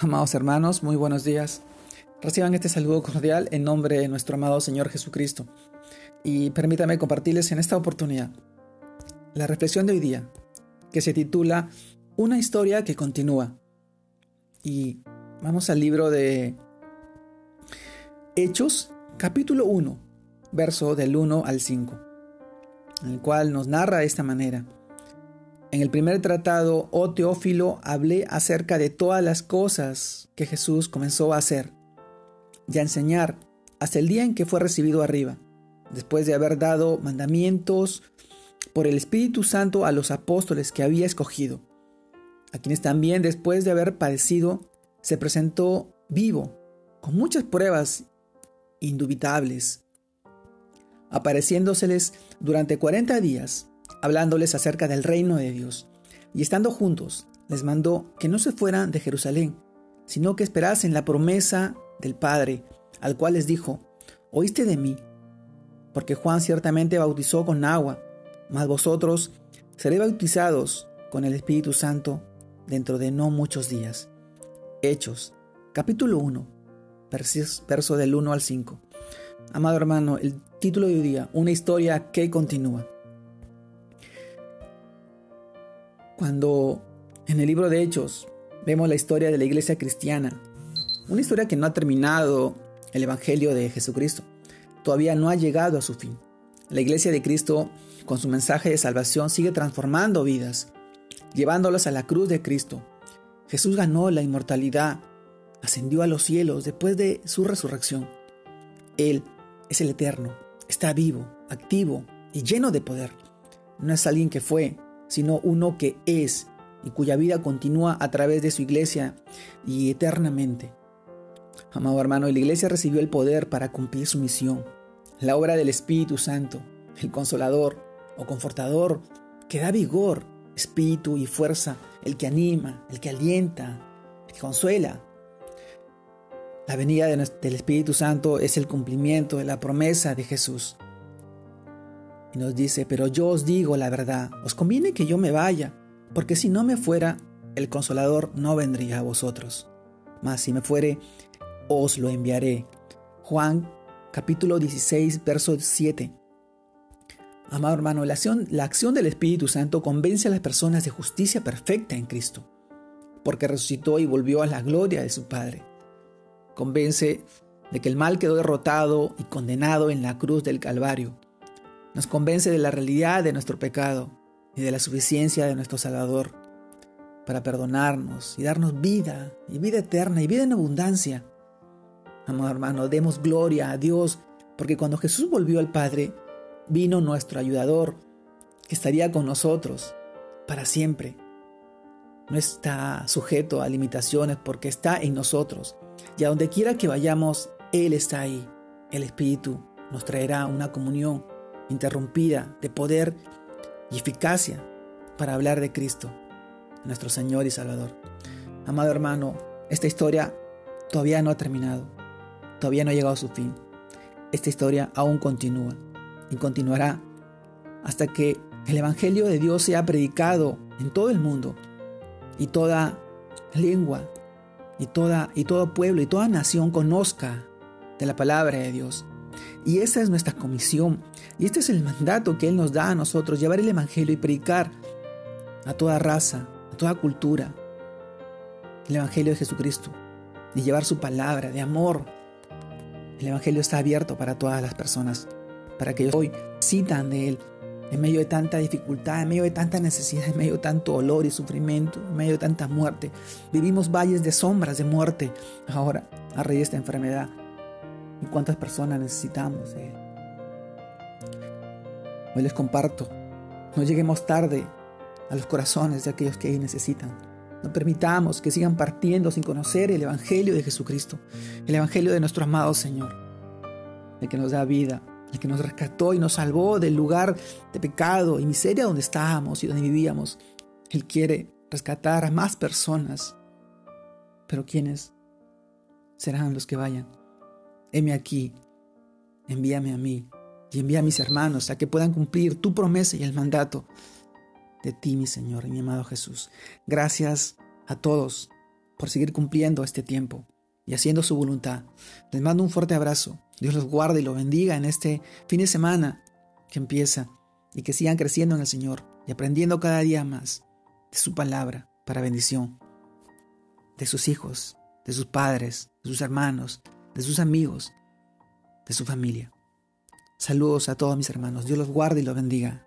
Amados hermanos, muy buenos días. Reciban este saludo cordial en nombre de nuestro amado Señor Jesucristo. Y permítame compartirles en esta oportunidad la reflexión de hoy día, que se titula Una historia que continúa. Y vamos al libro de Hechos, capítulo 1, verso del 1 al 5, en el cual nos narra de esta manera. En el primer tratado, oh Teófilo, hablé acerca de todas las cosas que Jesús comenzó a hacer y a enseñar hasta el día en que fue recibido arriba, después de haber dado mandamientos por el Espíritu Santo a los apóstoles que había escogido, a quienes también después de haber padecido se presentó vivo, con muchas pruebas indubitables, apareciéndoseles durante cuarenta días hablándoles acerca del reino de Dios. Y estando juntos, les mandó que no se fueran de Jerusalén, sino que esperasen la promesa del Padre, al cual les dijo, oíste de mí, porque Juan ciertamente bautizó con agua, mas vosotros seréis bautizados con el Espíritu Santo dentro de no muchos días. Hechos, capítulo 1, verso del 1 al 5. Amado hermano, el título de hoy día, una historia que continúa. Cuando en el libro de Hechos vemos la historia de la iglesia cristiana, una historia que no ha terminado el Evangelio de Jesucristo, todavía no ha llegado a su fin. La iglesia de Cristo, con su mensaje de salvación, sigue transformando vidas, llevándolas a la cruz de Cristo. Jesús ganó la inmortalidad, ascendió a los cielos después de su resurrección. Él es el eterno, está vivo, activo y lleno de poder. No es alguien que fue, sino uno que es y cuya vida continúa a través de su iglesia y eternamente. Amado hermano, la iglesia recibió el poder para cumplir su misión, la obra del Espíritu Santo, el consolador o confortador que da vigor, espíritu y fuerza, el que anima, el que alienta, el que consuela. La venida del Espíritu Santo es el cumplimiento de la promesa de Jesús. Nos dice, pero yo os digo la verdad, os conviene que yo me vaya, porque si no me fuera, el consolador no vendría a vosotros. Mas si me fuere, os lo enviaré. Juan capítulo 16, verso 7. Amado hermano, la acción, la acción del Espíritu Santo convence a las personas de justicia perfecta en Cristo, porque resucitó y volvió a la gloria de su Padre. Convence de que el mal quedó derrotado y condenado en la cruz del Calvario nos convence de la realidad de nuestro pecado y de la suficiencia de nuestro Salvador para perdonarnos y darnos vida y vida eterna y vida en abundancia. Amado hermano, demos gloria a Dios porque cuando Jesús volvió al Padre, vino nuestro ayudador que estaría con nosotros para siempre. No está sujeto a limitaciones porque está en nosotros. Y a donde quiera que vayamos, Él está ahí. El Espíritu nos traerá una comunión interrumpida de poder y eficacia para hablar de Cristo, nuestro Señor y Salvador. Amado hermano, esta historia todavía no ha terminado, todavía no ha llegado a su fin. Esta historia aún continúa y continuará hasta que el Evangelio de Dios sea predicado en todo el mundo y toda lengua y, toda, y todo pueblo y toda nación conozca de la palabra de Dios. Y esa es nuestra comisión. Y este es el mandato que Él nos da a nosotros, llevar el Evangelio y predicar a toda raza, a toda cultura, el Evangelio de Jesucristo. Y llevar su palabra de amor. El Evangelio está abierto para todas las personas, para que hoy citan de Él en medio de tanta dificultad, en medio de tanta necesidad, en medio de tanto dolor y sufrimiento, en medio de tanta muerte. Vivimos valles de sombras de muerte ahora a raíz de esta enfermedad y cuántas personas necesitamos Hoy les comparto, no lleguemos tarde a los corazones de aquellos que necesitan. No permitamos que sigan partiendo sin conocer el Evangelio de Jesucristo, el Evangelio de nuestro amado Señor, el que nos da vida, el que nos rescató y nos salvó del lugar de pecado y miseria donde estábamos y donde vivíamos. Él quiere rescatar a más personas, pero ¿quiénes serán los que vayan? Heme aquí, envíame a mí y envía a mis hermanos a que puedan cumplir tu promesa y el mandato de ti, mi Señor y mi amado Jesús. Gracias a todos por seguir cumpliendo este tiempo y haciendo su voluntad. Les mando un fuerte abrazo. Dios los guarde y los bendiga en este fin de semana que empieza y que sigan creciendo en el Señor y aprendiendo cada día más de su palabra para bendición de sus hijos, de sus padres, de sus hermanos, de sus amigos, de su familia. Saludos a todos mis hermanos. Dios los guarde y los bendiga.